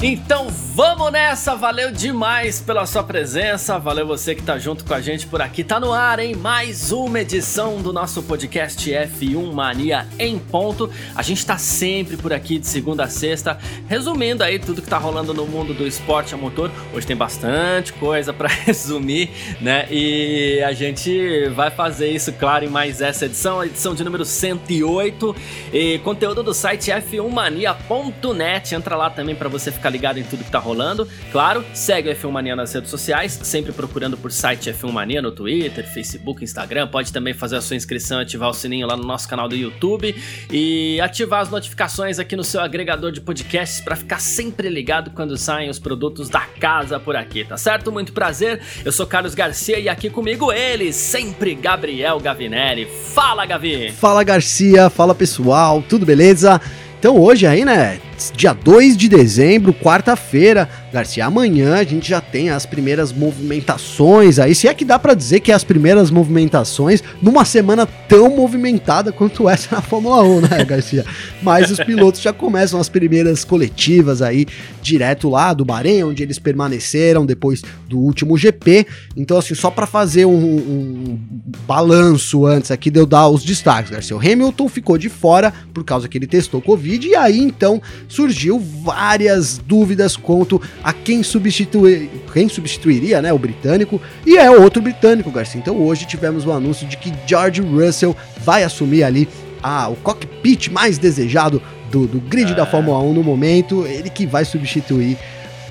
Então vamos nessa, valeu demais pela sua presença, valeu você que tá junto com a gente por aqui, tá no ar, hein? Mais uma edição do nosso podcast F1 Mania em ponto. A gente tá sempre por aqui de segunda a sexta, resumindo aí tudo que tá rolando no mundo do esporte a motor. Hoje tem bastante coisa para resumir, né? E a gente vai fazer isso, claro, em mais essa edição, a edição de número 108, e conteúdo do site f1mania.net. Entra lá também para você ficar ficar ligado em tudo que tá rolando. Claro, segue o F1 Mania nas redes sociais, sempre procurando por site F1 Mania no Twitter, Facebook, Instagram. Pode também fazer a sua inscrição, ativar o sininho lá no nosso canal do YouTube e ativar as notificações aqui no seu agregador de podcasts para ficar sempre ligado quando saem os produtos da casa por aqui, tá certo? Muito prazer. Eu sou Carlos Garcia e aqui comigo ele, sempre Gabriel Gavinelli. Fala, Gavi! Fala, Garcia. Fala, pessoal. Tudo beleza? Então hoje aí, né, dia 2 de dezembro, quarta-feira, Garcia, amanhã a gente já tem as primeiras movimentações aí, se é que dá para dizer que é as primeiras movimentações numa semana tão movimentada quanto essa na Fórmula 1, né, Garcia? Mas os pilotos já começam as primeiras coletivas aí, direto lá do Bahrein, onde eles permaneceram depois do último GP. Então, assim, só para fazer um, um, balanço antes aqui de eu dar os destaques, Garcia. O Hamilton ficou de fora por causa que ele testou Covid, e aí então surgiu várias dúvidas quanto a quem, substituir, quem substituiria né, o britânico, e é outro britânico, Garcia. Então hoje tivemos o um anúncio de que George Russell vai assumir ali a, o cockpit mais desejado do, do grid é. da Fórmula 1 no momento, ele que vai substituir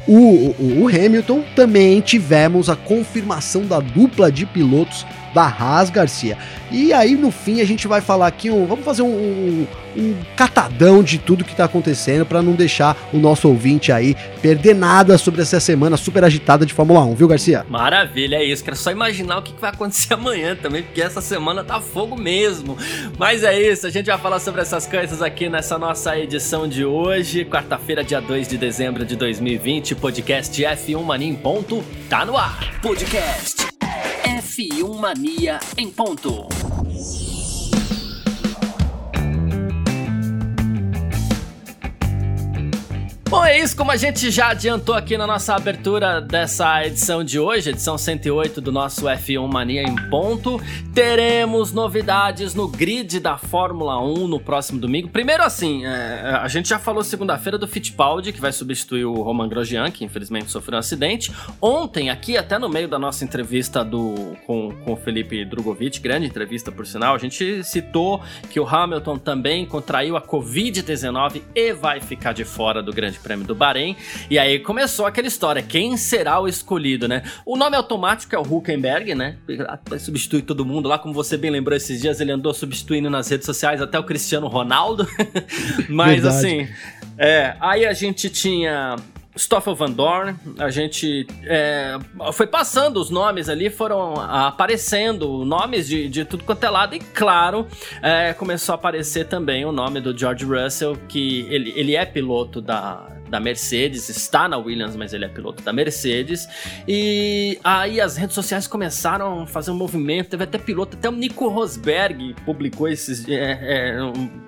o, o, o, Hamilton. Também tivemos a confirmação da dupla de pilotos da Haas Garcia. E aí no fim a gente vai falar aqui, um, vamos fazer um, um, um catadão de tudo que tá acontecendo para não deixar o nosso ouvinte aí perder nada sobre essa semana super agitada de Fórmula 1, viu Garcia? Maravilha, é isso. Quero só imaginar o que vai acontecer amanhã também, porque essa semana tá fogo mesmo. Mas é isso, a gente vai falar sobre essas coisas aqui nessa nossa edição de hoje, quarta-feira, dia 2 de dezembro de 2020, podcast F1 Mania em ponto, tá no ar. Podcast F1 Mania em ponto. Bom, é isso. Como a gente já adiantou aqui na nossa abertura dessa edição de hoje, edição 108 do nosso F1 Mania em ponto, teremos novidades no grid da Fórmula 1 no próximo domingo. Primeiro, assim, é, a gente já falou segunda-feira do Fittipaldi, que vai substituir o Roman Grosjean, que infelizmente sofreu um acidente. Ontem, aqui, até no meio da nossa entrevista do, com, com o Felipe Drogovic, grande entrevista por sinal, a gente citou que o Hamilton também contraiu a Covid-19 e vai ficar de fora do Grande Grande Prêmio do Bahrein. E aí começou aquela história: quem será o escolhido, né? O nome automático é o Huckenberg, né? Substitui todo mundo lá, como você bem lembrou esses dias, ele andou substituindo nas redes sociais até o Cristiano Ronaldo. Mas Verdade. assim, é, aí a gente tinha Stoffel Van Dorn, a gente é, foi passando os nomes ali, foram aparecendo nomes de, de tudo quanto é lado, e claro, é, começou a aparecer também o nome do George Russell, que ele, ele é piloto da, da Mercedes, está na Williams, mas ele é piloto da Mercedes. E aí as redes sociais começaram a fazer um movimento, teve até piloto, até o Nico Rosberg publicou esses. É, é, um,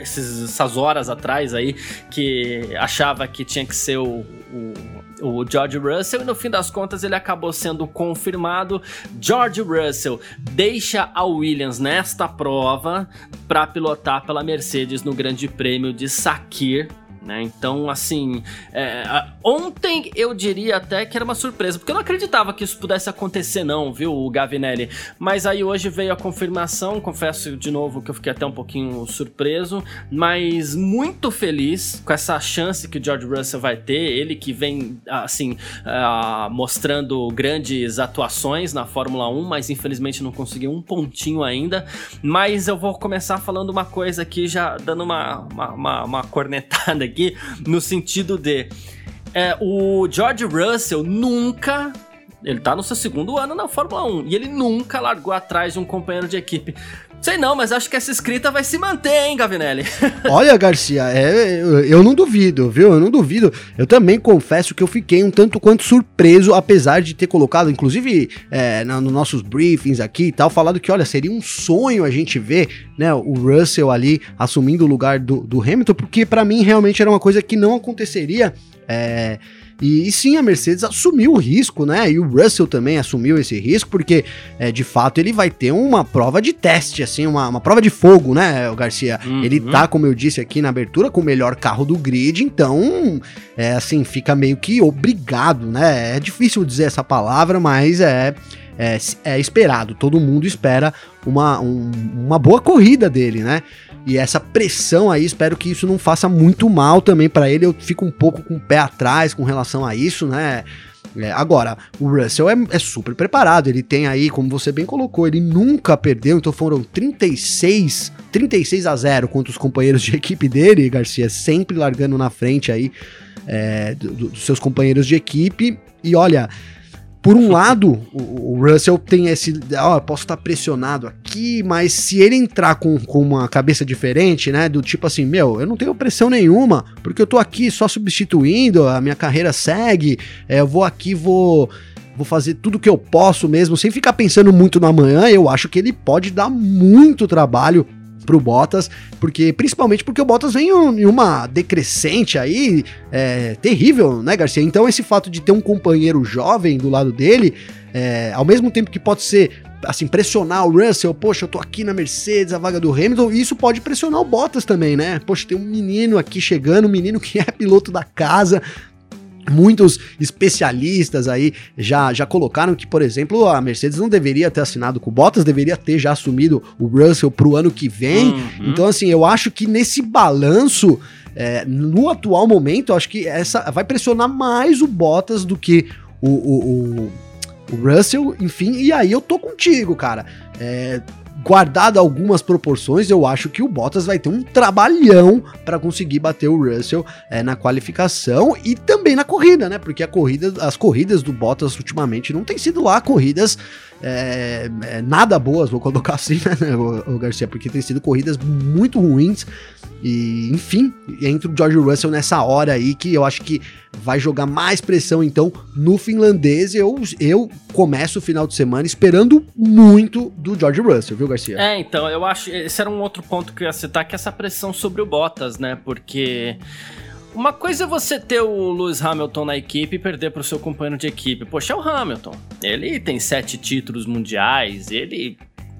esses, essas horas atrás aí, que achava que tinha que ser o, o, o, George Russell, e no fim das contas ele acabou sendo confirmado. George Russell deixa a Williams nesta prova para pilotar pela Mercedes no Grande Prêmio de Sakir né? Então, assim, é, ontem eu diria até que era uma surpresa, porque eu não acreditava que isso pudesse acontecer, não, viu, Gavinelli? Mas aí hoje veio a confirmação, confesso de novo que eu fiquei até um pouquinho surpreso, mas muito feliz com essa chance que o George Russell vai ter, ele que vem, assim, uh, mostrando grandes atuações na Fórmula 1, mas infelizmente não conseguiu um pontinho ainda. Mas eu vou começar falando uma coisa aqui, já dando uma, uma, uma, uma cornetada aqui aqui, no sentido de. É, o George Russell nunca Ele tá no seu segundo ano na Fórmula 1 e ele nunca largou atrás de um companheiro de equipe. Sei não, mas acho que essa escrita vai se manter, hein, Gavinelli? Olha, Garcia, é, eu, não duvido, viu? Eu não duvido. Eu também confesso que eu fiquei um tanto quanto surpreso, apesar de ter colocado, inclusive, é, nos no nossos briefings aqui e tal, falado que, olha, seria um sonho a gente ver, né, o Russell ali assumindo o lugar do, do Hamilton, porque para mim realmente era uma coisa que não aconteceria. É, e, e, sim, a Mercedes assumiu o risco, né? E o Russell também assumiu esse risco, porque é, de fato ele vai ter uma prova de teste, assim, uma, uma prova de fogo, né, o Garcia? Uhum. Ele tá, como eu disse aqui na abertura, com o melhor carro do grid, então, é assim, fica meio que obrigado, né? É difícil dizer essa palavra, mas é. É, é esperado, todo mundo espera uma, um, uma boa corrida dele, né? E essa pressão aí, espero que isso não faça muito mal também para ele. Eu fico um pouco com o pé atrás com relação a isso, né? É, agora, o Russell é, é, super preparado, ele tem aí, como você bem colocou, ele nunca perdeu, então foram 36, 36 a 0 contra os companheiros de equipe dele, Garcia, sempre largando na frente aí é, do, do, dos seus companheiros de equipe. E olha, por um lado, o, Russell tem esse. Ó, oh, posso estar pressionado aqui, mas se ele entrar com, com uma cabeça diferente, né? Do tipo assim, meu, eu não tenho pressão nenhuma, porque eu tô aqui só substituindo, a minha carreira segue, é, eu vou aqui, vou vou fazer tudo que eu posso mesmo, sem ficar pensando muito no amanhã, eu acho que ele pode dar muito trabalho pro Bottas, porque principalmente porque o Bottas vem em uma decrescente aí é, terrível, né, Garcia? Então esse fato de ter um companheiro jovem do lado dele, é, ao mesmo tempo que pode ser assim, pressionar o Russell, poxa, eu tô aqui na Mercedes, a vaga do Hamilton, isso pode pressionar o Bottas também, né? Poxa, tem um menino aqui chegando, um menino que é piloto da casa, Muitos especialistas aí já, já colocaram que, por exemplo, a Mercedes não deveria ter assinado com o Bottas, deveria ter já assumido o Russell para o ano que vem. Uhum. Então, assim, eu acho que nesse balanço, é, no atual momento, eu acho que essa vai pressionar mais o Bottas do que o, o, o, o Russell, enfim. E aí eu tô contigo, cara. É, guardado algumas proporções, eu acho que o Bottas vai ter um trabalhão para conseguir bater o Russell é, na qualificação e também na corrida, né? Porque a corrida, as corridas do Bottas ultimamente não tem sido lá corridas é, é, nada boas, vou colocar assim, né, o, o Garcia, porque tem sido corridas muito ruins. E, enfim, entra o George Russell nessa hora aí que eu acho que vai jogar mais pressão então no finlandês. Eu, eu começo o final de semana esperando muito do George Russell, viu, Garcia? É, então, eu acho. Esse era um outro ponto que eu ia citar, que é essa pressão sobre o Bottas, né? Porque. Uma coisa é você ter o Lewis Hamilton na equipe e perder para o seu companheiro de equipe. Poxa, é o Hamilton. Ele tem sete títulos mundiais, ele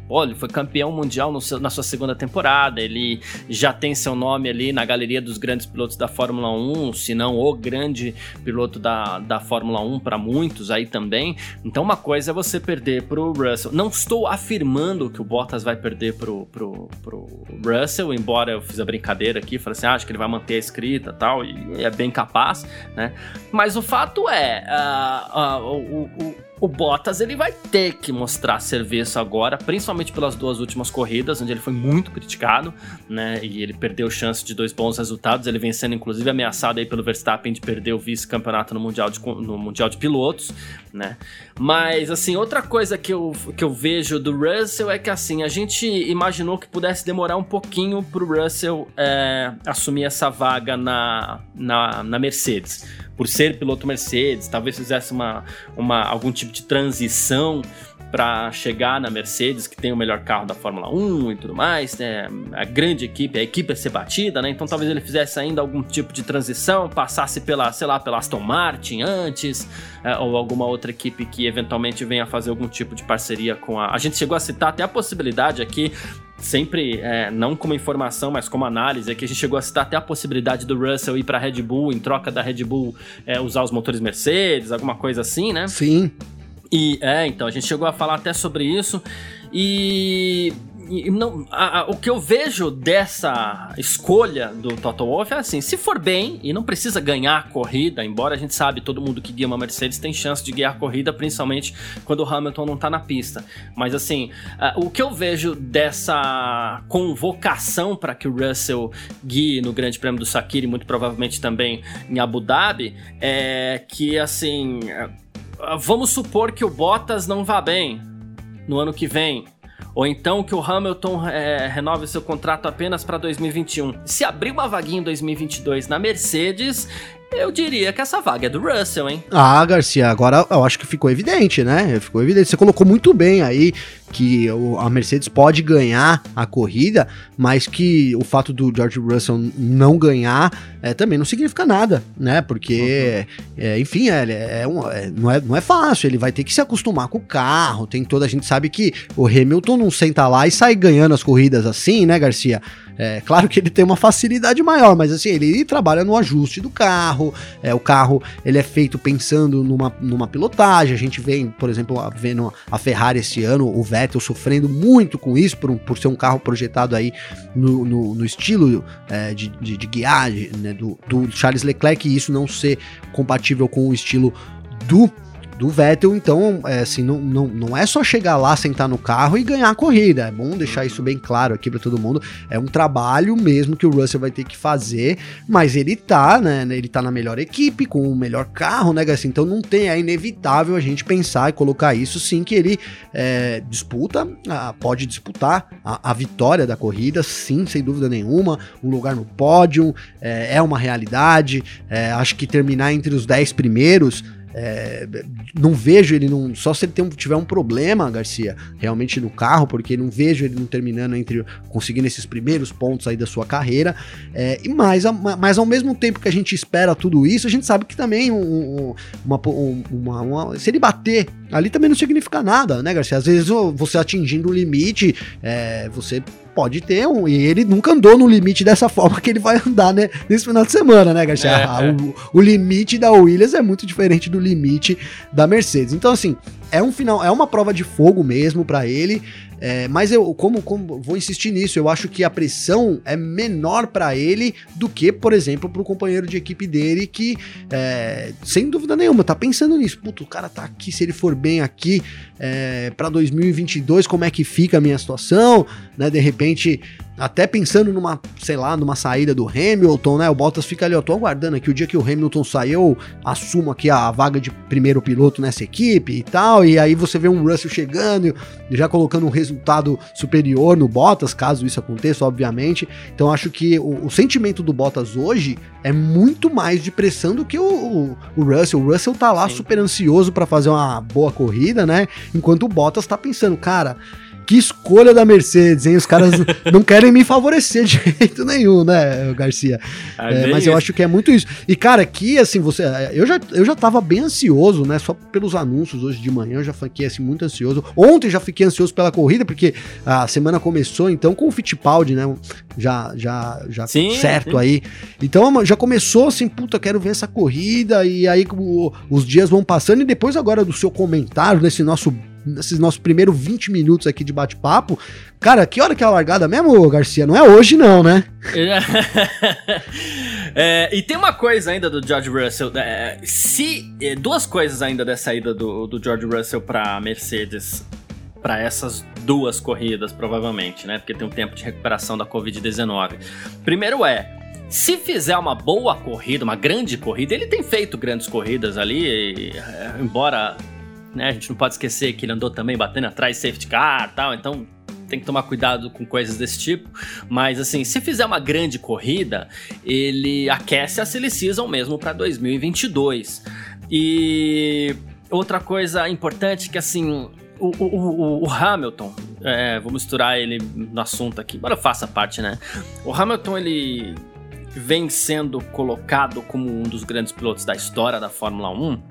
Pô, ele foi campeão mundial seu, na sua segunda temporada, ele já tem seu nome ali na galeria dos grandes pilotos da Fórmula 1, se não o grande piloto da, da Fórmula 1 para muitos aí também. Então uma coisa é você perder pro Russell. Não estou afirmando que o Bottas vai perder pro, pro, pro Russell, embora eu fiz a brincadeira aqui, falei assim, ah, acho que ele vai manter a escrita tal, e é bem capaz, né? Mas o fato é, uh, uh, o, o o Bottas ele vai ter que mostrar serviço agora, principalmente pelas duas últimas corridas, onde ele foi muito criticado, né? E ele perdeu chance de dois bons resultados. Ele vem sendo inclusive ameaçado aí pelo Verstappen de perder o vice-campeonato no mundial de, no mundial de pilotos, né? Mas assim, outra coisa que eu, que eu vejo do Russell é que assim a gente imaginou que pudesse demorar um pouquinho pro Russell é, assumir essa vaga na, na, na Mercedes por ser piloto Mercedes, talvez fizesse uma, uma, algum tipo de transição para chegar na Mercedes, que tem o melhor carro da Fórmula 1 e tudo mais, né? A grande equipe, a equipe a ser batida, né? Então talvez ele fizesse ainda algum tipo de transição, passasse pela, sei lá, pela Aston Martin antes, é, ou alguma outra equipe que eventualmente venha fazer algum tipo de parceria com a. A gente chegou a citar até a possibilidade aqui sempre, é, não como informação, mas como análise, é que a gente chegou a citar até a possibilidade do Russell ir para Red Bull, em troca da Red Bull é, usar os motores Mercedes, alguma coisa assim, né? Sim. E é, então, a gente chegou a falar até sobre isso. E não, a, a, o que eu vejo dessa escolha do Toto Wolff é assim: se for bem e não precisa ganhar a corrida, embora a gente sabe todo mundo que guia uma Mercedes tem chance de guiar a corrida, principalmente quando o Hamilton não tá na pista. Mas assim, uh, o que eu vejo dessa convocação para que o Russell guie no Grande Prêmio do Sakir e muito provavelmente também em Abu Dhabi é que assim vamos supor que o Bottas não vá bem no ano que vem. Ou então que o Hamilton é, renove seu contrato apenas para 2021. Se abrir uma vaguinha em 2022 na Mercedes, eu diria que essa vaga é do Russell, hein? Ah, Garcia, agora eu acho que ficou evidente, né? Ficou evidente. Você colocou muito bem aí que a Mercedes pode ganhar a corrida, mas que o fato do George Russell não ganhar é, também não significa nada, né? Porque, uhum. é, enfim, é, é, um, é, não, é, não é fácil. Ele vai ter que se acostumar com o carro. Tem toda a gente sabe que o Hamilton não senta lá e sai ganhando as corridas assim, né, Garcia? É claro que ele tem uma facilidade maior, mas assim, ele trabalha no ajuste do carro. É, o carro ele é feito pensando numa, numa pilotagem. A gente vem, por exemplo, vendo a Ferrari esse ano, o Vettel sofrendo muito com isso, por, por ser um carro projetado aí no, no, no estilo é, de, de, de guiagem né, do, do Charles Leclerc, e isso não ser compatível com o estilo do do Vettel, então, é, assim, não, não, não é só chegar lá, sentar no carro e ganhar a corrida. É bom deixar isso bem claro aqui para todo mundo. É um trabalho mesmo que o Russell vai ter que fazer, mas ele tá, né? Ele tá na melhor equipe, com o melhor carro, né, Então não tem, é inevitável a gente pensar e colocar isso sim que ele é, disputa, pode disputar a, a, vitória da corrida, sim, sem dúvida nenhuma. Um lugar no pódio é, é uma realidade. É, acho que terminar entre os 10 primeiros é, não vejo ele não. Só se ele tem, tiver um problema, Garcia, realmente no carro, porque não vejo ele não terminando entre. conseguindo esses primeiros pontos aí da sua carreira. É, e mais, mas ao mesmo tempo que a gente espera tudo isso, a gente sabe que também um, um, uma, uma, uma, se ele bater ali também não significa nada, né, Garcia? Às vezes você atingindo o limite, é, você pode ter um. E ele nunca andou no limite dessa forma que ele vai andar, né? Nesse final de semana, né, Garcia? É, ah, é. o, o, limite da Williams é muito diferente do limite da Mercedes. Então, assim, é um final, é uma prova de fogo mesmo para ele. É, mas eu, como, como vou insistir nisso, eu acho que a pressão é menor para ele do que, por exemplo, para o companheiro de equipe dele que, é, sem dúvida nenhuma, tá pensando nisso. Puto, o cara tá aqui, se ele for bem aqui é, para 2022, como é que fica a minha situação, né? De repente até pensando numa, sei lá, numa saída do Hamilton, né? O Bottas fica ali, eu tô aguardando aqui o dia que o Hamilton sair, eu assumo aqui a vaga de primeiro piloto nessa equipe e tal. E aí você vê um Russell chegando, já colocando um resultado superior no Bottas, caso isso aconteça, obviamente. Então acho que o, o sentimento do Bottas hoje é muito mais de pressão do que o, o, o Russell. O Russell tá lá Sim. super ansioso para fazer uma boa corrida, né? Enquanto o Bottas tá pensando, cara que escolha da Mercedes, hein? Os caras não querem me favorecer de jeito nenhum, né, Garcia? É, é, mas eu acho que é muito isso. E, cara, aqui, assim, você. Eu já, eu já tava bem ansioso, né? Só pelos anúncios hoje de manhã, eu já fiquei, assim, muito ansioso. Ontem já fiquei ansioso pela corrida, porque a semana começou, então, com o Fittipaldi, né? Já, já, já sim, certo sim. aí. Então, já começou assim, puta, quero ver essa corrida. E aí o, os dias vão passando. E depois, agora, do seu comentário, desse nosso nesses nossos primeiros 20 minutos aqui de bate-papo. Cara, que hora que é a largada mesmo, Garcia? Não é hoje, não, né? é, e tem uma coisa ainda do George Russell. É, se. É, duas coisas ainda dessa ida do, do George Russell pra Mercedes para essas duas corridas, provavelmente, né? Porque tem um tempo de recuperação da Covid-19. Primeiro é, se fizer uma boa corrida, uma grande corrida, ele tem feito grandes corridas ali, e, é, embora né? A gente não pode esquecer que ele andou também batendo atrás safety car tal, então tem que tomar cuidado com coisas desse tipo. Mas assim, se fizer uma grande corrida, ele aquece a Silly Season mesmo para 2022. E outra coisa importante que assim, o, o, o, Hamilton, é, vou misturar ele no assunto aqui, embora faça parte, né? O Hamilton ele vem sendo colocado como um dos grandes pilotos da história da Fórmula 1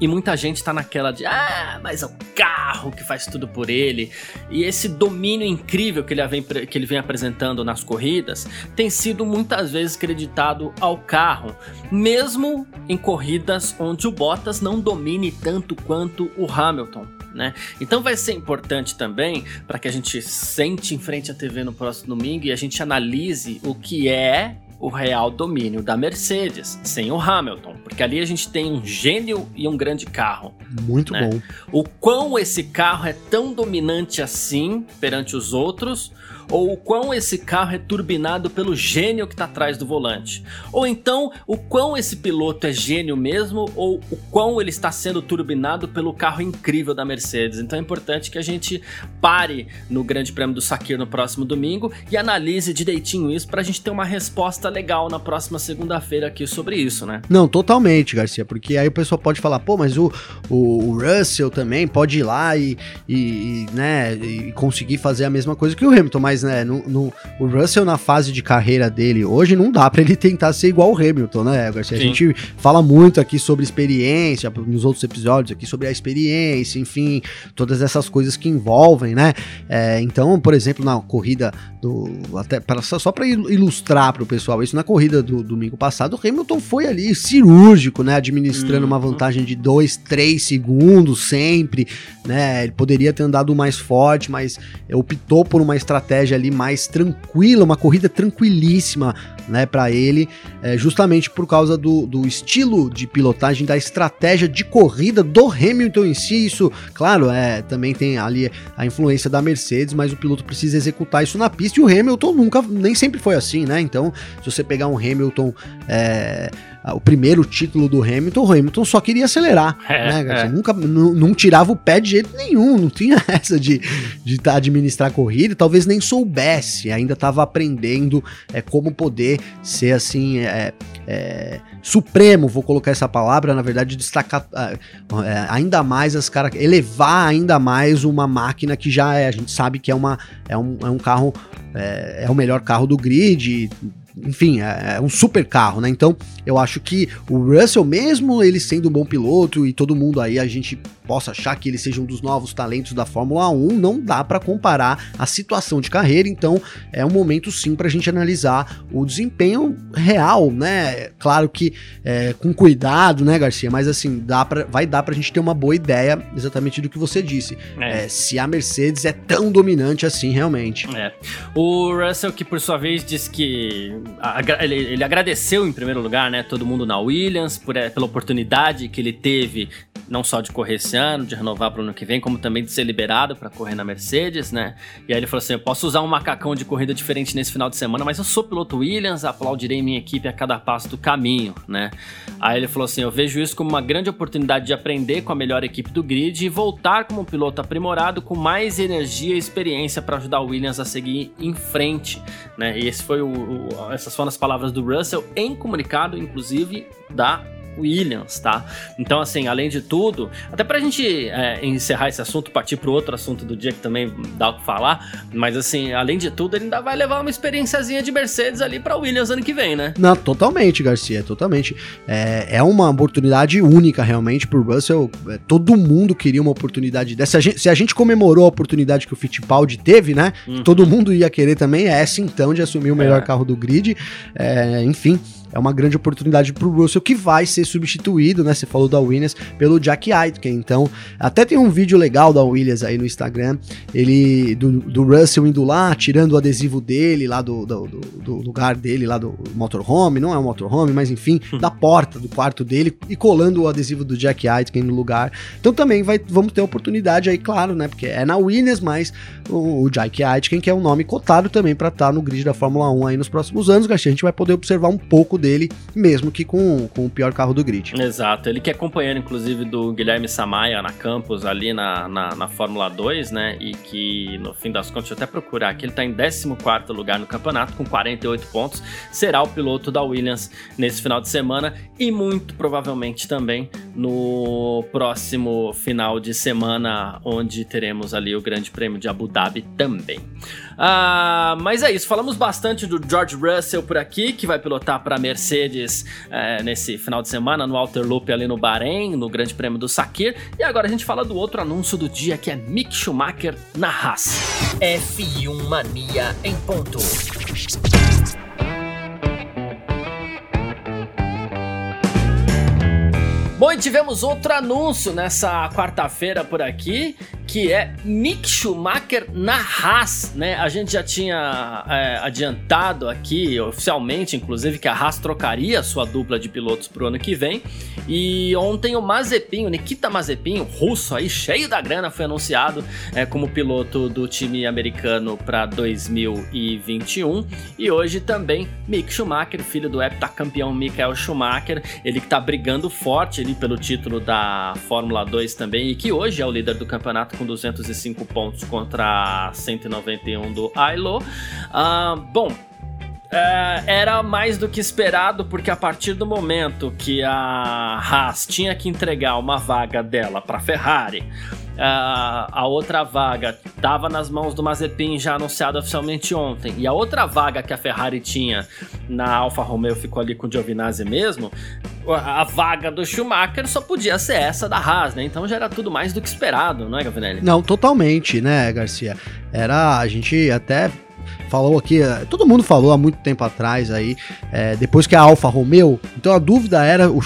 e muita gente tá naquela de, ah, mas é o carro que faz tudo por ele. E esse domínio incrível que ele vem, que ele vem apresentando nas corridas tem sido muitas vezes creditado ao carro, mesmo em corridas onde o Bottas não domine tanto quanto o Hamilton. Né? Então vai ser importante também para que a gente sente em frente à TV no próximo domingo e a gente analise o que é o real domínio da Mercedes, sem o Hamilton, porque ali a gente tem um gênio e um grande carro. Muito né? bom. O quão esse carro é tão dominante assim perante os outros, ou o quão esse carro é turbinado pelo gênio que está atrás do volante. Ou então, o quão esse piloto é gênio mesmo, ou o quão ele está sendo turbinado pelo carro incrível da Mercedes. Então é importante que a gente pare no Grande Prêmio do Sakir no próximo domingo e analise direitinho isso para a gente ter uma resposta legal na próxima segunda-feira aqui sobre isso, né? Não, totalmente, Garcia, porque aí o pessoal pode falar, pô, mas o, o, o Russell também pode ir lá e, e, e, né, e conseguir fazer a mesma coisa que o Hamilton, mas né, no, no, o Russell na fase de carreira dele hoje não dá para ele tentar ser igual o Hamilton, né, Garcia? A gente fala muito aqui sobre experiência, nos outros episódios aqui sobre a experiência, enfim, todas essas coisas que envolvem, né? É, então, por exemplo, na corrida do. Até pra, só para ilustrar para o pessoal isso, na corrida do domingo passado, o Hamilton foi ali cirúrgico, né? Administrando uhum. uma vantagem de 2, 3 segundos sempre, né? Ele poderia ter andado mais forte, mas optou por uma estratégia ali mais tranquila, uma corrida tranquilíssima, né? Para ele, é, justamente por causa do, do estilo de pilotagem, da estratégia de corrida do Hamilton em si. Isso, claro, é, também tem ali a influência da Mercedes, mas o piloto precisa executar isso na pista e o Hamilton nunca, nem sempre foi assim, né? Então, se você pegar um Hamilton. É, o primeiro título do Hamilton, o Hamilton só queria acelerar, é, né, é. Nunca, não tirava o pé de jeito nenhum, não tinha essa de, de tá, administrar corrida, talvez nem soubesse, ainda estava aprendendo é, como poder ser assim, é, é, supremo, vou colocar essa palavra, na verdade, destacar é, ainda mais as caras, elevar ainda mais uma máquina que já é, a gente sabe que é, uma, é, um, é um carro, é, é o melhor carro do grid, enfim, é, é, um super carro, né? Então, eu acho que o Russell, mesmo ele sendo um bom piloto e todo mundo aí, a gente possa achar que ele seja um dos novos talentos da Fórmula 1, não dá para comparar a situação de carreira, então é um momento sim para a gente analisar o desempenho real, né? Claro que é, com cuidado, né, Garcia? Mas assim, dá pra, vai dar para a gente ter uma boa ideia exatamente do que você disse. É. É, se a Mercedes é tão dominante assim, realmente. É. O Russell, que por sua vez disse que ele, ele, agradeceu em primeiro lugar, né, todo mundo na Williams por, é, pela oportunidade que ele teve não só de correr esse ano, de renovar para o ano que vem, como também de ser liberado para correr na Mercedes, né? E aí ele falou assim: eu posso usar um macacão de corrida diferente nesse final de semana, mas eu sou piloto Williams, aplaudirei minha equipe a cada passo do caminho, né? Aí ele falou assim: eu vejo isso como uma grande oportunidade de aprender com a melhor equipe do grid e voltar como um piloto aprimorado com mais energia e experiência para ajudar o Williams a seguir em frente, né? E esse foi o, o essas foram as palavras do Russell em comunicado, inclusive, da Williams, tá? Então, assim, além de tudo, até pra gente é, encerrar esse assunto, partir pro outro assunto do dia que também dá o que falar, mas assim, além de tudo, ele ainda vai levar uma experiênciazinha de Mercedes ali pra Williams ano que vem, né? Não, totalmente, Garcia, totalmente. É, é uma oportunidade única, realmente, pro Russell. É, todo mundo queria uma oportunidade dessa. Se a gente, se a gente comemorou a oportunidade que o Fittipaldi teve, né? Uhum. Todo mundo ia querer também, é essa então de assumir o melhor é. carro do grid. É, enfim é uma grande oportunidade para o Russell, que vai ser substituído, né? Você falou da Williams, pelo Jack Aitken. Então, até tem um vídeo legal da Williams aí no Instagram, ele do, do Russell indo lá, tirando o adesivo dele lá do, do, do lugar dele, lá do motorhome, não é um motorhome, mas enfim, hum. da porta do quarto dele e colando o adesivo do Jack Aitken no lugar. Então também vai, vamos ter oportunidade aí, claro, né? Porque é na Williams, mas o, o Jack Aitken, que é um nome cotado também para estar tá no grid da Fórmula 1 aí nos próximos anos, Garcia, a gente vai poder observar um pouco dele, mesmo que com, com o pior carro do grid. Exato, ele que é companheiro, inclusive, do Guilherme Samaia na Campos, ali na, na, na Fórmula 2, né? E que, no fim das contas, deixa eu até procurar aqui, ele tá em 14 lugar no campeonato, com 48 pontos. Será o piloto da Williams nesse final de semana e muito provavelmente também no próximo final de semana, onde teremos ali o Grande Prêmio de Abu Dhabi também. Ah, mas é isso, falamos bastante do George Russell por aqui, que vai pilotar para a Mercedes é, nesse final de semana no Outer Loop ali no Bahrein, no Grande Prêmio do Sakir. E agora a gente fala do outro anúncio do dia, que é Mick Schumacher na Haas. F1 Mania em ponto. Bom, e tivemos outro anúncio nessa quarta-feira por aqui, que é Mick Schumacher na Haas, né? A gente já tinha é, adiantado aqui, oficialmente, inclusive, que a Haas trocaria sua dupla de pilotos pro ano que vem. E ontem o Mazepin, o Nikita Mazepin, russo aí, cheio da grana, foi anunciado é, como piloto do time americano para 2021. E hoje também Mick Schumacher, filho do heptacampeão Michael Schumacher, ele que tá brigando forte ali pelo título da Fórmula 2 também, e que hoje é o líder do campeonato com 205 pontos contra 191 do Ailo. Uh, bom, é, era mais do que esperado, porque a partir do momento que a Haas tinha que entregar uma vaga dela para Ferrari, a, outra vaga estava nas mãos do Mazepin, já anunciado oficialmente ontem, e a outra vaga que a Ferrari tinha na Alfa Romeo ficou ali com o Giovinazzi mesmo, a vaga do Schumacher só podia ser essa da Haas, né? Então já era tudo mais do que esperado, não é, Gavinelli? Não, totalmente, né, Garcia? Era, a gente até falou aqui, eh, todo mundo falou há muito tempo atrás aí, é, depois que a Alfa Romeo, então a dúvida era o,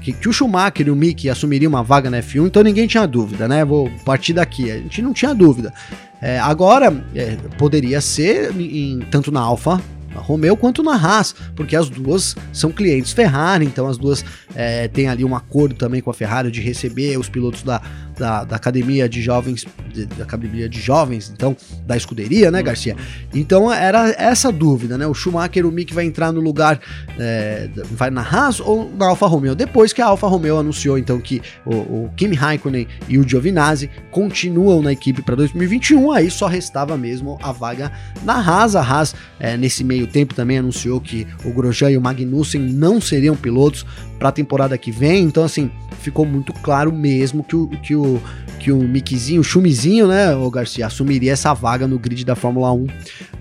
que, que, o Schumacher e o Mick assumiriam uma vaga na F1, então ninguém tinha dúvida, né? Vou partir daqui, a gente não tinha dúvida. É, agora, é, poderia ser em, tanto na Alfa Romeo quanto na Haas, porque as duas são clientes Ferrari, então as duas é, têm ali um acordo também com a Ferrari de receber os pilotos da, da, da academia de jovens, de, da academia de jovens, então, da escuderia, né, Garcia? Então era essa dúvida, né? O Schumacher, o Mick vai entrar no lugar, é, vai na Haas ou na Alfa Romeo? Depois que a Alfa Romeo anunciou, então, que o, o Kimi Raikkonen e o Giovinazzi continuam na equipe para 2021, aí só restava mesmo a vaga na Haas. A Haas, é, nesse meio tempo, também anunciou que o Grosjean e o Magnussen não seriam pilotos para a temporada que vem, então, assim, ficou muito claro mesmo que o, que o, que o Mickeyzinho, o Chumizinho, né, o Garcia, assumiria essa vaga no grid da Fórmula 1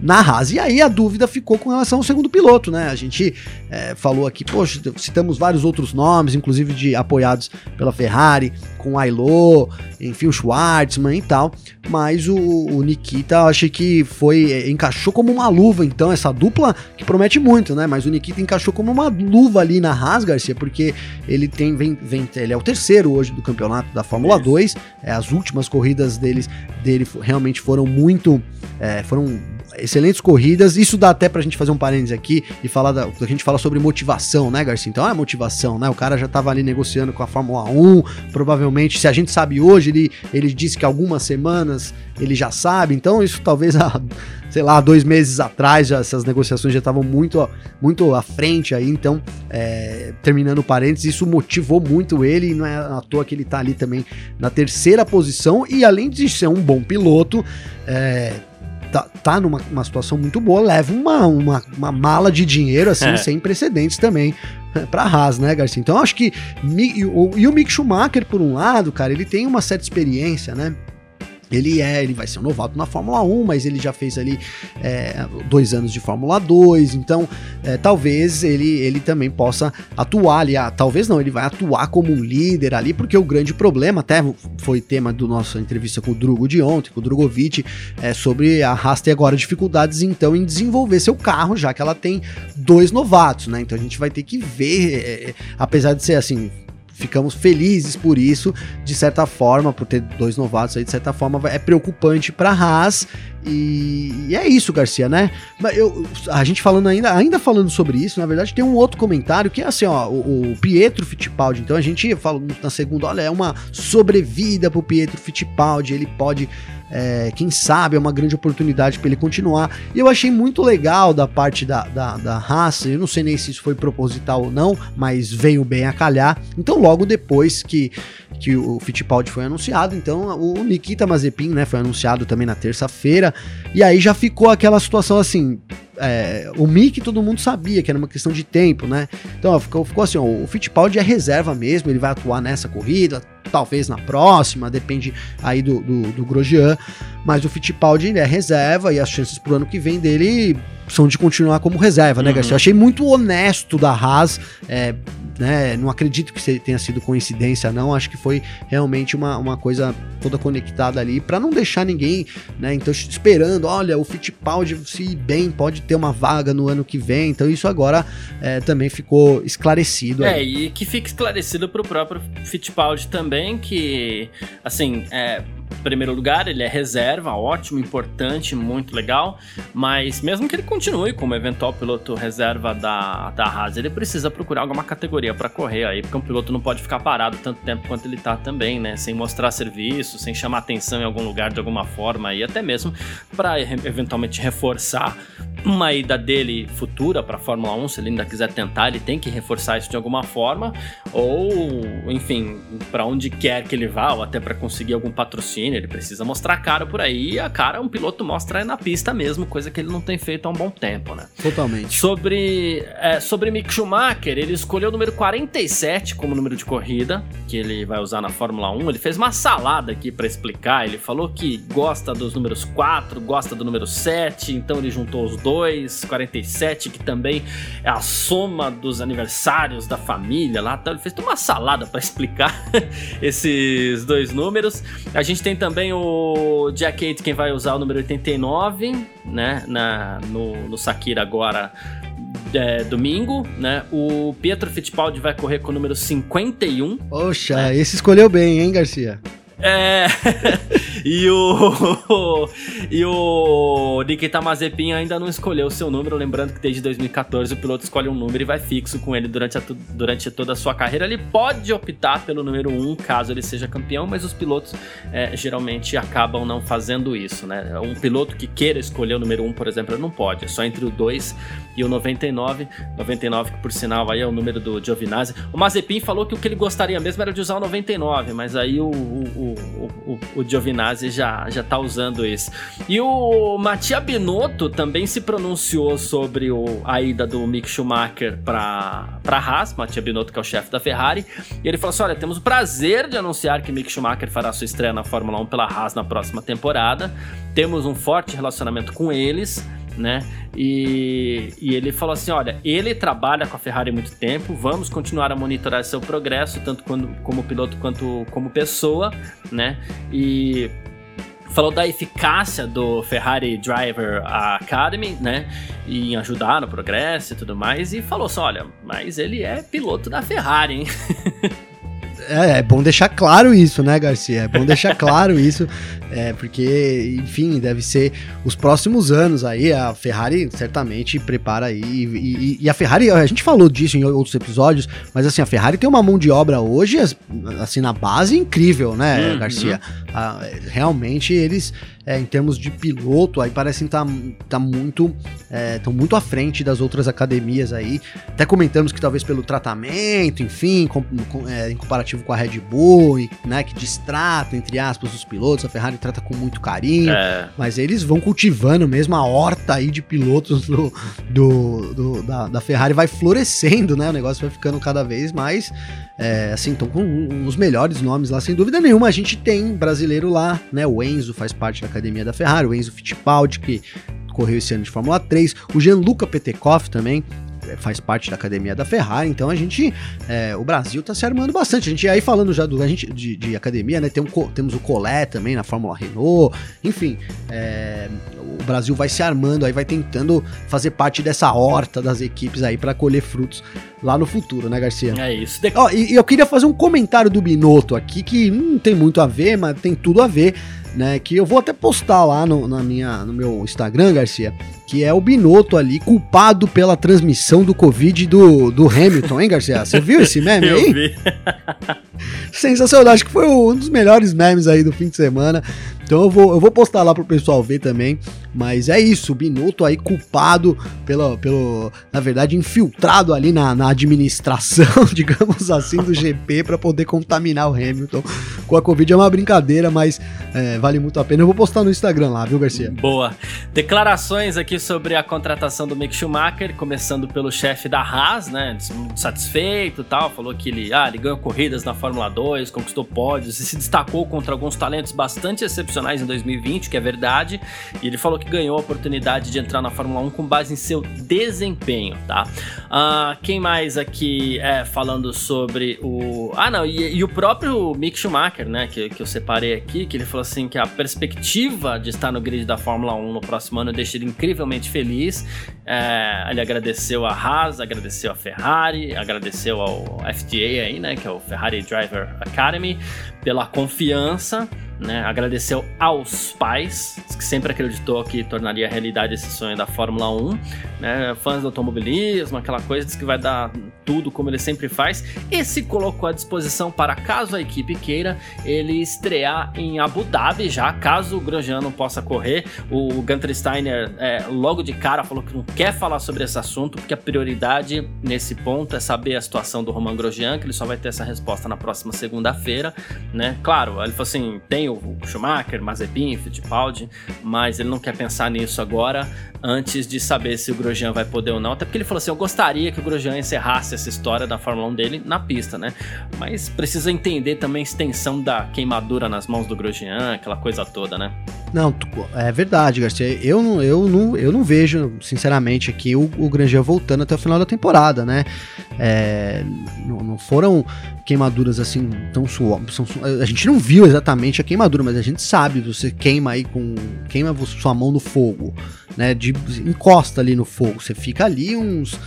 na Haas. E aí a dúvida ficou com relação ao segundo piloto, né? A gente é, falou aqui, poxa, citamos vários outros nomes, inclusive de apoiados pela Ferrari, com o Ailô, enfim, o Schwartzman e tal. Mas o, o Nikita, eu achei que foi. É, encaixou como uma luva, então, essa dupla que promete muito, né? Mas o Nikita encaixou como uma luva ali na Haas, Garcia, porque ele tem. Vem, vem, ele é o terceiro hoje do campeonato da Fórmula 2. É, as últimas corridas deles, dele realmente foram muito. É, foram excelentes corridas. Isso dá até pra gente fazer um parênteses aqui e falar da. A gente fala sobre motivação, né, Garcia? Então é motivação, né? O cara já tava ali negociando com a Fórmula 1. Provavelmente, se a gente sabe hoje, ele, ele disse que algumas semanas ele já sabe. Então, isso talvez há, sei lá, dois meses atrás, já, essas negociações já estavam muito, muito à frente aí. Então, é, terminando parênteses, isso motivou muito ele. E não é à toa que ele tá ali também na terceira posição. E além de ser um bom piloto, é, tá, tá numa uma situação muito boa, leva uma, uma, uma mala de dinheiro, assim, é. sem precedentes também pra Haas, né, Garcia? Então acho que. E o, e o Mick Schumacher, por um lado, cara, ele tem uma certa experiência, né? Ele é, ele vai ser um novato na Fórmula 1, mas ele já fez ali é, dois anos de Fórmula 2, então é, talvez ele, ele também possa atuar ali, ah, talvez não, ele vai atuar como um líder ali, porque o grande problema, até foi tema do nossa entrevista com o Drugo de ontem, com o Drogovic, é sobre a Haas ter agora dificuldades então em desenvolver seu carro, já que ela tem dois novatos, né? Então a gente vai ter que ver, é, é apesar de ser assim, ficamos felizes por isso, de certa forma, por ter dois novatos aí, de certa forma, é preocupante para Haas. E, e, é isso, Garcia, né? Eu, a gente falando ainda, ainda falando sobre isso, na verdade, tem um outro comentário que é assim, ó, o, o Pietro Fittipaldi. Então a gente falou na segunda, olha, é uma sobrevida pro Pietro Fittipaldi, ele pode é, quem sabe é uma grande oportunidade para ele continuar. E eu achei muito legal da parte da, da, da raça, eu não sei nem se isso foi proposital ou não, mas veio bem a calhar. Então, logo depois que, que o Fittipaldi foi anunciado, então o Nikita Mazepin né, foi anunciado também na terça-feira, e aí já ficou aquela situação assim. É, o Mick todo mundo sabia que era uma questão de tempo, né? Então ficou, ficou assim: ó, o Fittipaldi é reserva mesmo, ele vai atuar nessa corrida, talvez na próxima, depende aí do, do, do Grosjean, mas o Fittipaldi é reserva e as chances pro ano que vem dele são de continuar como reserva, né, uhum. Garcia? Eu achei muito honesto da Haas, é, né? Não acredito que tenha sido coincidência, não. Acho que foi realmente uma, uma coisa toda conectada ali para não deixar ninguém, né? Então, esperando, olha, o Fittipaldi se ir bem, pode ter uma vaga no ano que vem. Então, isso agora é, também ficou esclarecido. É, aí. e que fique esclarecido pro próprio Fittipaldi também, que, assim, é primeiro lugar, ele é reserva, ótimo, importante, muito legal, mas mesmo que ele continue como eventual piloto reserva da, da Haas, ele precisa procurar alguma categoria para correr aí, porque um piloto não pode ficar parado tanto tempo quanto ele tá também, né? Sem mostrar serviço, sem chamar atenção em algum lugar de alguma forma e até mesmo para eventualmente reforçar uma ida dele futura para Fórmula 1, se ele ainda quiser tentar, ele tem que reforçar isso de alguma forma, ou enfim, para onde quer que ele vá, ou até para conseguir algum patrocínio, ele precisa mostrar a cara por aí, e a cara um piloto mostra na pista mesmo, coisa que ele não tem feito há um bom tempo, né? Totalmente. Sobre, é, sobre Mick Schumacher, ele escolheu o número 47 como número de corrida, que ele vai usar na Fórmula 1. Ele fez uma salada aqui para explicar, ele falou que gosta dos números 4, gosta do número 7, então ele juntou os dois 42, 47, que também é a soma dos aniversários da família lá. Então ele fez uma salada para explicar esses dois números. A gente tem também o Jack quem vai usar o número 89, né, na, no, no Sakira agora é, domingo, né? O Pietro Fittipaldi vai correr com o número 51. Poxa, né? esse escolheu bem, hein, Garcia? É. e o. e o Nikita Mazepin ainda não escolheu o seu número. Lembrando que desde 2014 o piloto escolhe um número e vai fixo com ele durante, a, durante toda a sua carreira. Ele pode optar pelo número 1 caso ele seja campeão, mas os pilotos é, geralmente acabam não fazendo isso, né? Um piloto que queira escolher o número 1, por exemplo, não pode. É só entre o 2 e o 99. 99, que por sinal aí é o número do Giovinazzi. O Mazepin falou que o que ele gostaria mesmo era de usar o 99, mas aí o, o o, o, o Giovinazzi já, já tá usando isso. E o Mattia Binotto também se pronunciou sobre o, a ida do Mick Schumacher para para Haas, Mattia Binotto que é o chefe da Ferrari, e ele falou assim: "Olha, temos o prazer de anunciar que Mick Schumacher fará sua estreia na Fórmula 1 pela Haas na próxima temporada. Temos um forte relacionamento com eles." Né? E, e ele falou assim: olha, ele trabalha com a Ferrari há muito tempo, vamos continuar a monitorar seu progresso, tanto quando, como piloto quanto como pessoa, né? E falou da eficácia do Ferrari Driver Academy, né? Em ajudar no progresso e tudo mais. E falou assim: olha, mas ele é piloto da Ferrari, hein? É, é, bom deixar claro isso, né, Garcia? É bom deixar claro isso, é, porque, enfim, deve ser os próximos anos aí. A Ferrari certamente prepara aí. E, e, e, a Ferrari, a gente falou disso em outros episódios, mas assim, a Ferrari tem uma mão de obra hoje, assim, na base incrível, né, uhum. Garcia? Ah, realmente eles é, em termos de piloto, aí parecem estar tá, tá muito, estão é, muito à frente das outras academias aí. Até comentamos que talvez pelo tratamento, enfim, com, com, é, em comparativo com a Red Bull, e, né, que distrata, entre aspas, os pilotos, a Ferrari trata com muito carinho, é. mas eles vão cultivando mesmo a horta aí de pilotos do, do, do da, da, Ferrari, vai florescendo, né, o negócio vai ficando cada vez mais, é, assim, estão com os melhores nomes lá, sem dúvida nenhuma. A gente tem brasileiro lá, né, o Enzo faz parte da academia da Ferrari, o Enzo Fittipaldi, que correu esse ano de Fórmula 3, o Gianluca Petekoff também, é, faz parte da academia da Ferrari, então a gente, é, o Brasil tá se armando bastante. A gente aí falando já do, a gente, de, de academia, né? Tem um, temos o Colé também na Fórmula Renault, enfim, é, o Brasil vai se armando aí, vai tentando fazer parte dessa horta das equipes aí para colher frutos lá no futuro, né, Garcia? É isso. Ó, e, e, eu queria fazer um comentário do Binotto aqui que não tem muito a ver, mas tem tudo a ver né? Que eu vou até postar lá no, na minha, no meu Instagram, Garcia, que é o Binotto ali, culpado pela transmissão do Covid do, do Hamilton, hein, Garcia? Você viu esse meme aí? Eu vi. Sensacional, acho que foi um dos melhores memes aí do fim de semana. Então eu vou, eu vou postar lá pro pessoal ver também. Mas é isso, o Binotto aí culpado pelo, pelo na verdade, infiltrado ali na, na administração, digamos assim, do GP para poder contaminar o Hamilton com a Covid. É uma brincadeira, mas é, vale muito a pena. Eu vou postar no Instagram lá, viu, Garcia? Boa. Declarações aqui sobre a contratação do Mick Schumacher, começando pelo chefe da Haas, né? Satisfeito e tal. Falou que ele, ah, ele ganhou corridas na Fórmula 2, conquistou pódios e se destacou contra alguns talentos bastante excepcionais em 2020, que é verdade. E ele falou que ganhou a oportunidade de entrar na Fórmula 1 com base em seu desempenho, tá? Uh, quem mais aqui é falando sobre o. Ah, não, e, e, o próprio Mick Schumacher, né? Que, que eu separei aqui, que ele falou assim que a perspectiva de estar no grid da Fórmula 1 no próximo ano deixa ele feliz. É, ele agradeceu a Haas, agradeceu a Ferrari, agradeceu ao FTA aí, né? Que é o Ferrari Driver Academy, pela confiança né? Agradeceu aos pais, que sempre acreditou que tornaria realidade esse sonho da Fórmula 1, né? Fãs do automobilismo, aquela coisa, diz que vai dar tudo como ele sempre faz, e se colocou à disposição para, caso a equipe queira, ele estrear em Abu Dhabi já, caso o Grosjean não possa correr. O Gunter Steiner é, logo de cara falou que não quer falar sobre esse assunto, porque a prioridade nesse ponto é saber a situação do Roman Grosjean, que ele só vai ter essa resposta na próxima segunda-feira, né? Claro, ele falou assim, tem o Schumacher, Mazepin, Fittipaldi, mas ele não quer pensar nisso agora, antes de saber se o Grosjean vai poder ou não, até porque ele falou assim, eu gostaria que o Grosjean encerrasse essa história da Fórmula 1 dele na pista, né? Mas precisa entender também a extensão da queimadura nas mãos do Grosjean, aquela coisa toda, né? Não, é verdade, Garcia. Eu não, eu não, eu não vejo, sinceramente, aqui o, o Grosjean voltando até o final da temporada, né? É, não, não, foram queimaduras assim tão suaves. A gente não viu exatamente a queimadura, mas a gente sabe, você queima aí com. queima sua mão no fogo, né? De, encosta ali no fogo. Você fica ali uns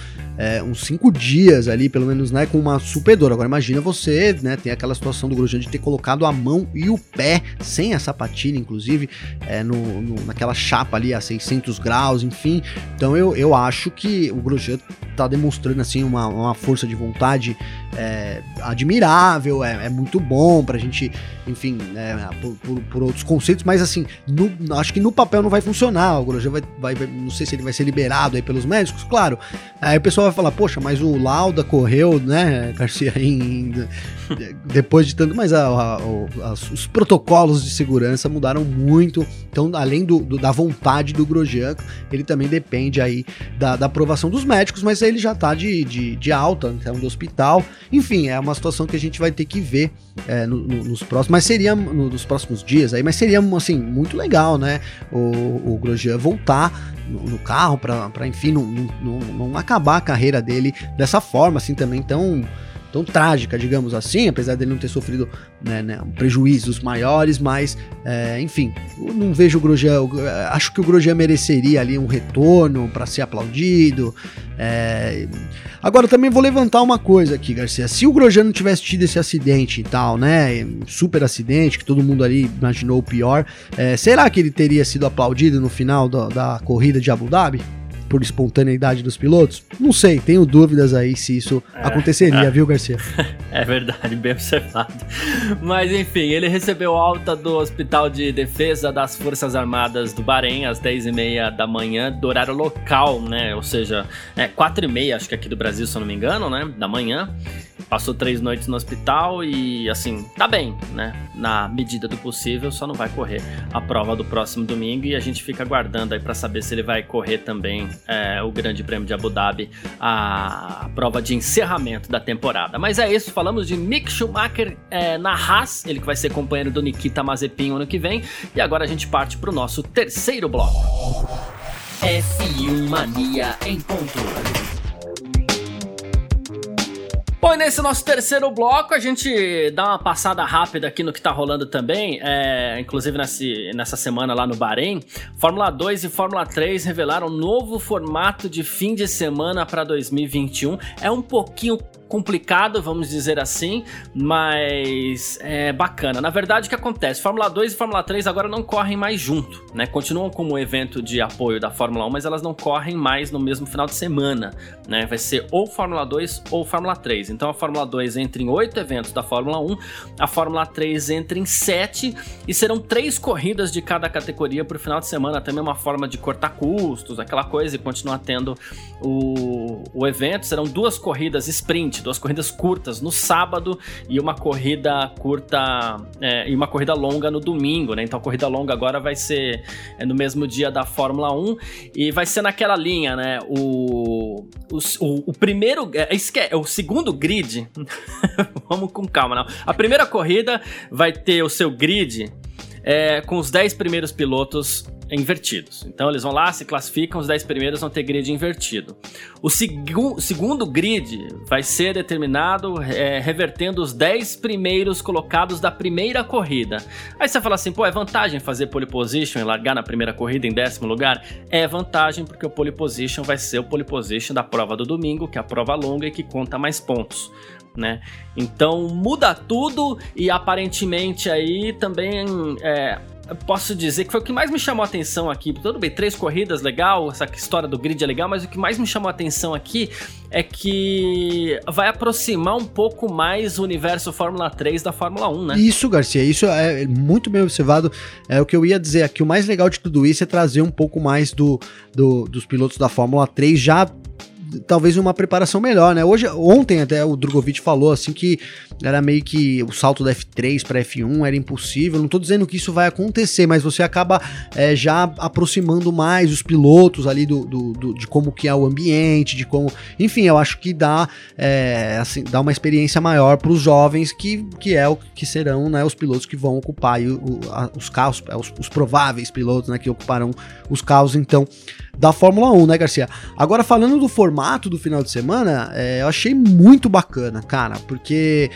é, uns cinco dias ali, pelo menos, né, com uma super dor. Agora imagina você, né, tem aquela situação do Grosjean de ter colocado a mão e o pé, sem a sapatilha, inclusive, é, no, no, naquela chapa ali a 600 graus, enfim. Então eu, eu acho que o Grosjean tá demonstrando, assim, uma, uma força de vontade é, admirável, é, é, muito bom pra gente, enfim, é, por, por, por, outros conceitos, mas assim, no, acho que no papel não vai funcionar. O Grosjean vai, vai, vai, não sei se ele vai ser liberado aí pelos médicos, claro. Aí o pessoal vai falar, poxa, mas o Lauda correu, né, Garcia, em, depois de tanto. Mas a, a, a, os protocolos de segurança mudaram muito. Então, além do, do, da vontade do Grosjean, ele também depende aí da, da aprovação dos médicos, mas ele já tá de, de, de alta, então do hospital. Enfim, é uma situação que a gente vai ter que ver é, no, no, nos próximos. Mas seria no, nos próximos dias aí, mas seria assim, muito legal, né? O, o Grosjean voltar no, no carro para, enfim, não, não, não acabar a carreira dele dessa forma, assim, também tão tão trágica, digamos assim, apesar dele não ter sofrido né, né, prejuízos maiores, mas é, enfim, não vejo o Grosjean, acho que o Grosjean mereceria ali um retorno para ser aplaudido. É... Agora também vou levantar uma coisa aqui, Garcia, se o Grosjean não tivesse tido esse acidente e tal, né, super acidente que todo mundo ali imaginou o pior, é, será que ele teria sido aplaudido no final da corrida de Abu Dhabi? Por espontaneidade dos pilotos? Não sei, tenho dúvidas aí se isso é, aconteceria, é. viu, Garcia? É verdade, bem observado. Mas enfim, ele recebeu alta do Hospital de Defesa das Forças Armadas do Bahrein às 10h30 da manhã, do horário local, né? Ou seja, é 4h30, acho que aqui do Brasil, se eu não me engano, né? Da manhã. Passou três noites no hospital e, assim, tá bem, né? Na medida do possível, só não vai correr a prova do próximo domingo e a gente fica aguardando aí para saber se ele vai correr também é, o Grande Prêmio de Abu Dhabi, a, prova de encerramento da temporada. Mas é isso, falamos de Mick Schumacher é, na Haas, ele que vai ser companheiro do Nikita Mazepin ano que vem, e agora a gente parte pro nosso terceiro bloco. F1 Mania em ponto. Bom, e nesse nosso terceiro bloco, a gente dá uma passada rápida aqui no que tá rolando também, é, inclusive nesse, nessa semana lá no Bahrein. Fórmula 2 e Fórmula 3 revelaram um novo formato de fim de semana para 2021. É um pouquinho complicado, vamos dizer assim, mas é bacana. Na verdade, o que acontece? Fórmula 2 e Fórmula 3 agora não correm mais junto, né? Continuam como evento de apoio da Fórmula 1, mas elas não correm mais no mesmo final de semana, né? Vai ser ou Fórmula 2 ou Fórmula 3. Então a Fórmula 2 entra em oito eventos da Fórmula 1, a Fórmula 3 entra em sete e serão três corridas de cada categoria para o final de semana. Também uma forma de cortar custos, aquela coisa, e continuar tendo o, o evento. Serão duas corridas sprint duas corridas curtas no sábado e uma corrida curta é, e uma corrida longa no domingo, né? Então a corrida longa agora vai ser é, no mesmo dia da Fórmula 1 e vai ser naquela linha, né? O, o, o, o primeiro, é, é, é o segundo grid, vamos com calma, não. A primeira corrida vai ter o seu grid é, com os 10 primeiros pilotos invertidos. Então eles vão lá, se classificam, os 10 primeiros vão ter grid invertido. O segu segundo grid vai ser determinado é, revertendo os 10 primeiros colocados da primeira corrida. Aí você fala assim, pô, é vantagem fazer pole position e largar na primeira corrida em décimo lugar? É vantagem porque o pole position vai ser o pole position da prova do domingo, que é a prova longa e que conta mais pontos. né? Então muda tudo e aparentemente aí também é, posso dizer que foi o que mais me chamou a atenção aqui. Tudo bem, três corridas, legal, essa história do grid é legal, mas o que mais me chamou a atenção aqui é que vai aproximar um pouco mais o universo Fórmula 3 da Fórmula 1, né? Isso, Garcia, isso é muito bem observado. É o que eu ia dizer aqui. O mais legal de tudo isso é trazer um pouco mais do, do dos pilotos da Fórmula 3 já talvez uma preparação melhor, né? Hoje, ontem até o Drogovic falou assim que era meio que o salto da F3 para F1 era impossível. Não tô dizendo que isso vai acontecer, mas você acaba é, já aproximando mais os pilotos ali do, do, do, de como que é o ambiente, de como, enfim, eu acho que dá é, assim, dá uma experiência maior para os jovens que, que é o que serão, né, os pilotos que vão ocupar o, a, os carros, é, os, os prováveis pilotos, né, que ocuparão os carros. Então da Fórmula 1, né, Garcia? Agora, falando do formato do final de semana, é, eu achei muito bacana, cara, porque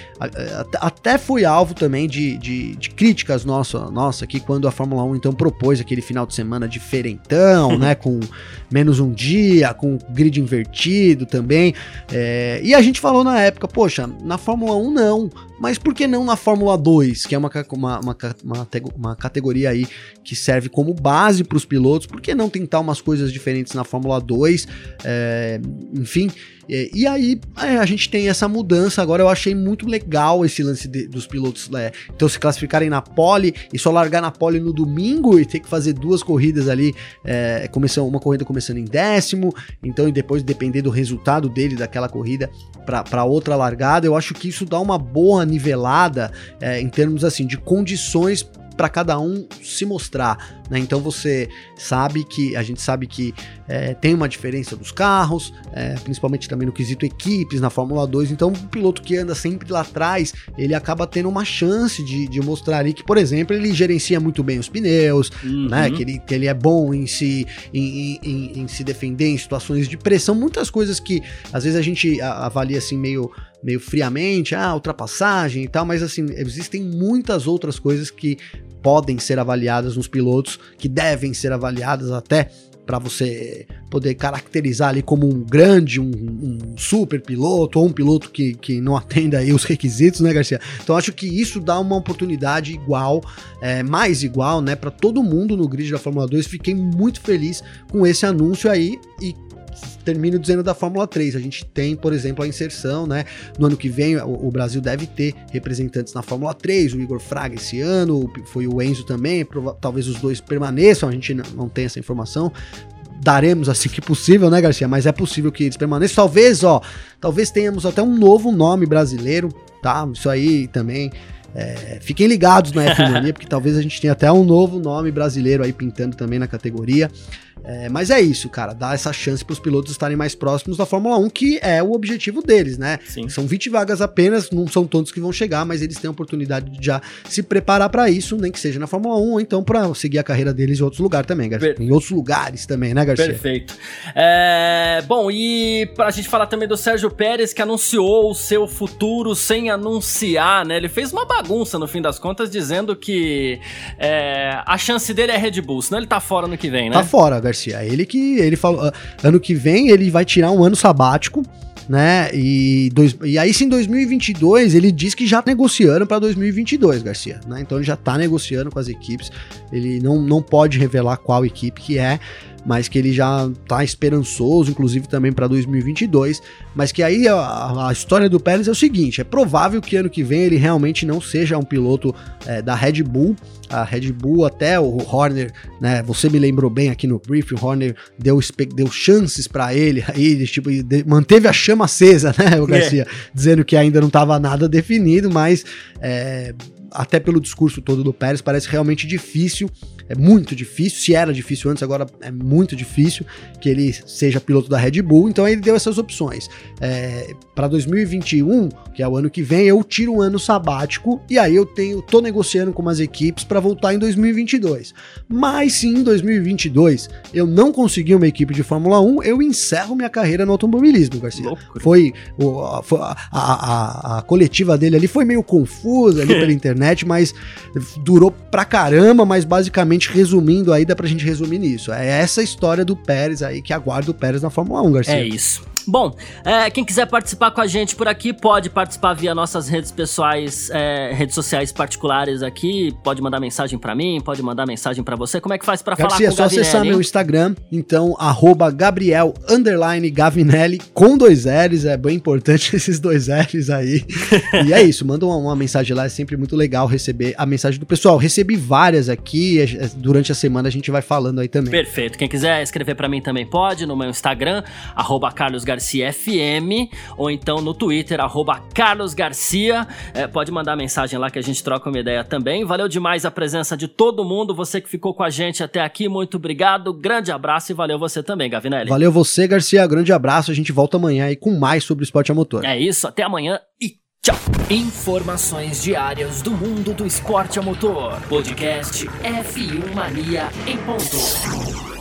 até foi alvo também de, de, de, críticas nossa, nossa aqui, quando a Fórmula 1 então propôs aquele final de semana diferentão, né, com menos um dia, com grid invertido também. É, e a gente falou na época, poxa, na Fórmula 1 não, mas por que não na Fórmula 2, que é uma, uma, uma, uma, uma categoria aí que serve como base para os pilotos? Por que não tentar umas coisas diferentes na Fórmula 2? É, enfim, é, e aí é, a gente tem essa mudança. Agora eu achei muito legal esse lance de, dos pilotos é, então se classificarem na pole e só largar na pole no domingo e ter que fazer duas corridas ali, é, começando, uma corrida começando em décimo, então e depois depender do resultado dele daquela corrida para outra largada. Eu acho que isso dá uma boa nivelada é, em termos assim de condições para cada um se mostrar. Né? Então você sabe que a gente sabe que é, tem uma diferença dos carros, é, principalmente também no quesito equipes na Fórmula 2. Então o piloto que anda sempre lá atrás, ele acaba tendo uma chance de, de mostrar ali que, por exemplo, ele gerencia muito bem os pneus, uhum. né? que, ele, que ele é bom em se, em, em, em se defender em situações de pressão, muitas coisas que às vezes a gente avalia assim meio meio friamente, ah, ultrapassagem e tal, mas assim, existem muitas outras coisas que podem ser avaliadas nos pilotos, que devem ser avaliadas até para você poder caracterizar ali como um grande, um, um, super piloto ou um piloto que, que não atenda aí os requisitos, né, Garcia? Então acho que isso dá uma oportunidade igual, é, mais igual, né, para todo mundo no grid da Fórmula 2. Fiquei muito feliz com esse anúncio aí e termino dizendo da Fórmula 3. A gente tem, por exemplo, a inserção, né? No ano que vem, o, o Brasil deve ter representantes na Fórmula 3, o Igor Fraga esse ano, foi o Enzo também, talvez os dois permaneçam, a gente não, tem essa informação daremos assim que possível, né, Garcia? Mas é possível que eles permaneçam. Talvez, ó, talvez tenhamos até um novo nome brasileiro, tá? Isso aí também. É, fiquem ligados na F-Mania, porque talvez a gente tenha até um novo nome brasileiro aí pintando também na categoria. É, mas é isso, cara, dá essa chance para os pilotos estarem mais próximos da Fórmula 1, que é o objetivo deles, né? Sim. São 20 vagas apenas, não são todos que vão chegar, mas eles têm a oportunidade de já se preparar para isso, nem que seja na Fórmula 1, ou então para seguir a carreira deles em outros lugares também, Garcia. Per em outros lugares também, né, Garcia? Perfeito. É, bom, e pra gente falar também do Sérgio Pérez, que anunciou o seu futuro sem anunciar, né? Ele fez uma bagunça no fim das contas, dizendo que é, a chance dele é Red Bull, senão ele tá fora no que vem, né? Tá fora, Garcia. Garcia. Ele que ele falou, ah, ano que vem ele vai tirar um ano sabático, né? E, dois, e aí sim, em 2022 ele diz que já tá negociando para 2022, Garcia. Né? Então ele já tá negociando com as equipes. Ele não, não pode revelar qual equipe que é mas que ele já tá esperançoso, inclusive também para 2022. Mas que aí a, a, história do Pérez é o seguinte: é provável que ano que vem ele realmente não seja um piloto é, da Red Bull. A Red Bull, até o Horner, né? Você me lembrou bem aqui no briefing, o Horner deu, deu chances para ele aí, tipo, manteve a chama acesa, né, o é. Garcia? É. Dizendo que ainda não estava nada definido, mas é, até pelo discurso todo do Pérez, parece realmente difícil é muito difícil. Se era difícil antes, agora é muito difícil que ele seja piloto da Red Bull. Então ele deu essas opções. É, para 2021, que é o ano que vem, eu tiro um ano sabático e aí eu tenho, tô negociando com umas equipes para voltar em 2022. Mas se em 2022 eu não conseguir uma equipe de Fórmula 1, eu encerro minha carreira no automobilismo, Garcia. Foi, o, foi a, a, a, coletiva dele ali foi meio confusa ali pela internet, mas durou pra caramba, mas basicamente basicamente, resumindo aí, dá pra gente resumir nisso. É essa história do Pérez aí que aguarda o Pérez na Fórmula 1, Garcia. É isso. Bom, é, quem quiser participar com a gente por aqui, pode participar via nossas redes pessoais, é, redes sociais particulares aqui. Pode mandar mensagem para mim, pode mandar mensagem para você. Como é que faz para falar com o é só Gavinelli, acessar meu Instagram, então, arroba Gabriel Gavinelli com dois L's, é bem importante esses dois L's aí. e é isso, manda uma, uma mensagem lá, é sempre muito legal receber a mensagem do pessoal. Recebi várias aqui, é, é, durante a semana a gente vai falando aí também. Perfeito. Quem quiser escrever pra mim também pode no meu Instagram, arroba carlosgarciafm, ou então no Twitter, arroba carlosgarcia. É, pode mandar mensagem lá que a gente troca uma ideia também. Valeu demais a presença de todo mundo, você que ficou com a gente até aqui, muito obrigado, grande abraço e valeu você também, Gavinelli. Valeu você, Garcia, grande abraço, a gente volta amanhã aí com mais sobre o esporte a motor. É isso, até amanhã e tchau! Informações diárias do mundo do esporte a motor. Podcast F1 Mania em ponto.